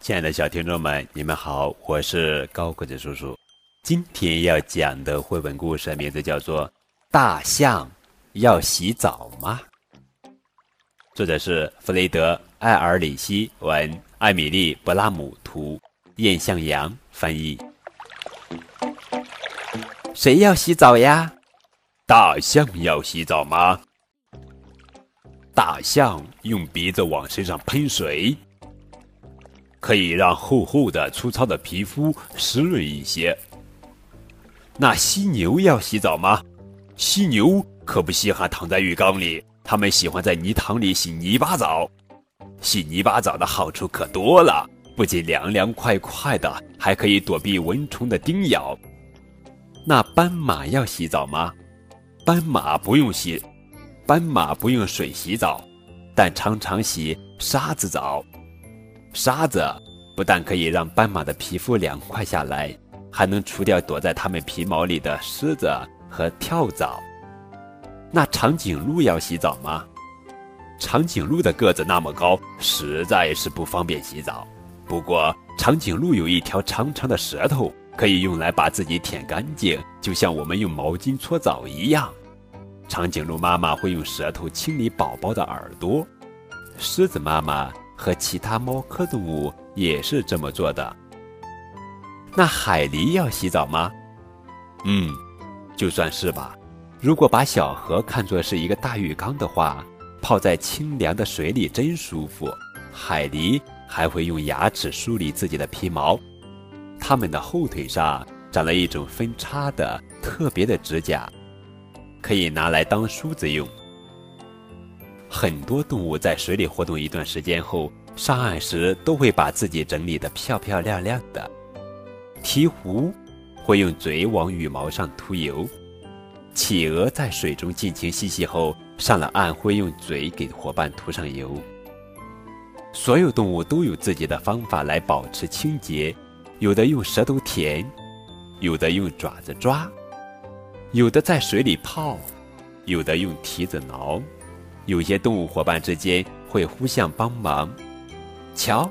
亲爱的小听众们，你们好，我是高个子叔叔。今天要讲的绘本故事名字叫做《大象要洗澡吗》，作者是弗雷德·艾尔里希文，艾米丽·布拉姆图，燕向阳翻译。谁要洗澡呀？大象要洗澡吗？大象用鼻子往身上喷水。可以让厚厚的、粗糙的皮肤湿润一些。那犀牛要洗澡吗？犀牛可不稀罕躺在浴缸里，它们喜欢在泥塘里洗泥巴澡。洗泥巴澡的好处可多了，不仅凉凉快快的，还可以躲避蚊虫的叮咬。那斑马要洗澡吗？斑马不用洗，斑马不用水洗澡，但常常洗沙子澡。沙子不但可以让斑马的皮肤凉快下来，还能除掉躲在它们皮毛里的虱子和跳蚤。那长颈鹿要洗澡吗？长颈鹿的个子那么高，实在是不方便洗澡。不过，长颈鹿有一条长长的舌头，可以用来把自己舔干净，就像我们用毛巾搓澡一样。长颈鹿妈妈会用舌头清理宝宝的耳朵，狮子妈妈。和其他猫科动物也是这么做的。那海狸要洗澡吗？嗯，就算是吧。如果把小河看作是一个大浴缸的话，泡在清凉的水里真舒服。海狸还会用牙齿梳理自己的皮毛，它们的后腿上长了一种分叉的特别的指甲，可以拿来当梳子用。很多动物在水里活动一段时间后，上岸时都会把自己整理得漂漂亮亮的。鹈鹕会用嘴往羽毛上涂油，企鹅在水中尽情嬉戏后，上了岸会用嘴给伙伴涂上油。所有动物都有自己的方法来保持清洁，有的用舌头舔，有的用爪子抓，有的在水里泡，有的用蹄子挠。有些动物伙伴之间会互相帮忙。瞧，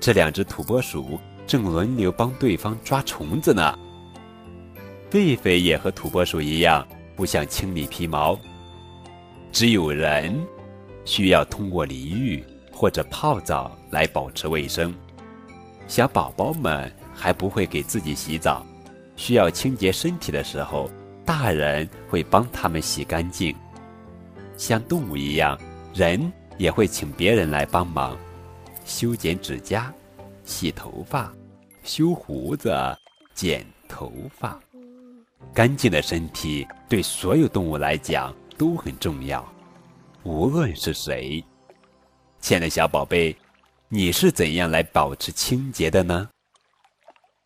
这两只土拨鼠正轮流帮对方抓虫子呢。狒狒也和土拨鼠一样，互相清理皮毛。只有人需要通过淋浴或者泡澡来保持卫生。小宝宝们还不会给自己洗澡，需要清洁身体的时候，大人会帮他们洗干净。像动物一样，人也会请别人来帮忙，修剪指甲、洗头发、修胡子、剪头发。干净的身体对所有动物来讲都很重要，无论是谁。亲爱的小宝贝，你是怎样来保持清洁的呢？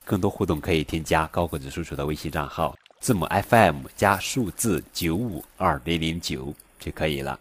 更多互动可以添加高个子叔叔的微信账号，字母 FM 加数字九五二零零九。就可以了。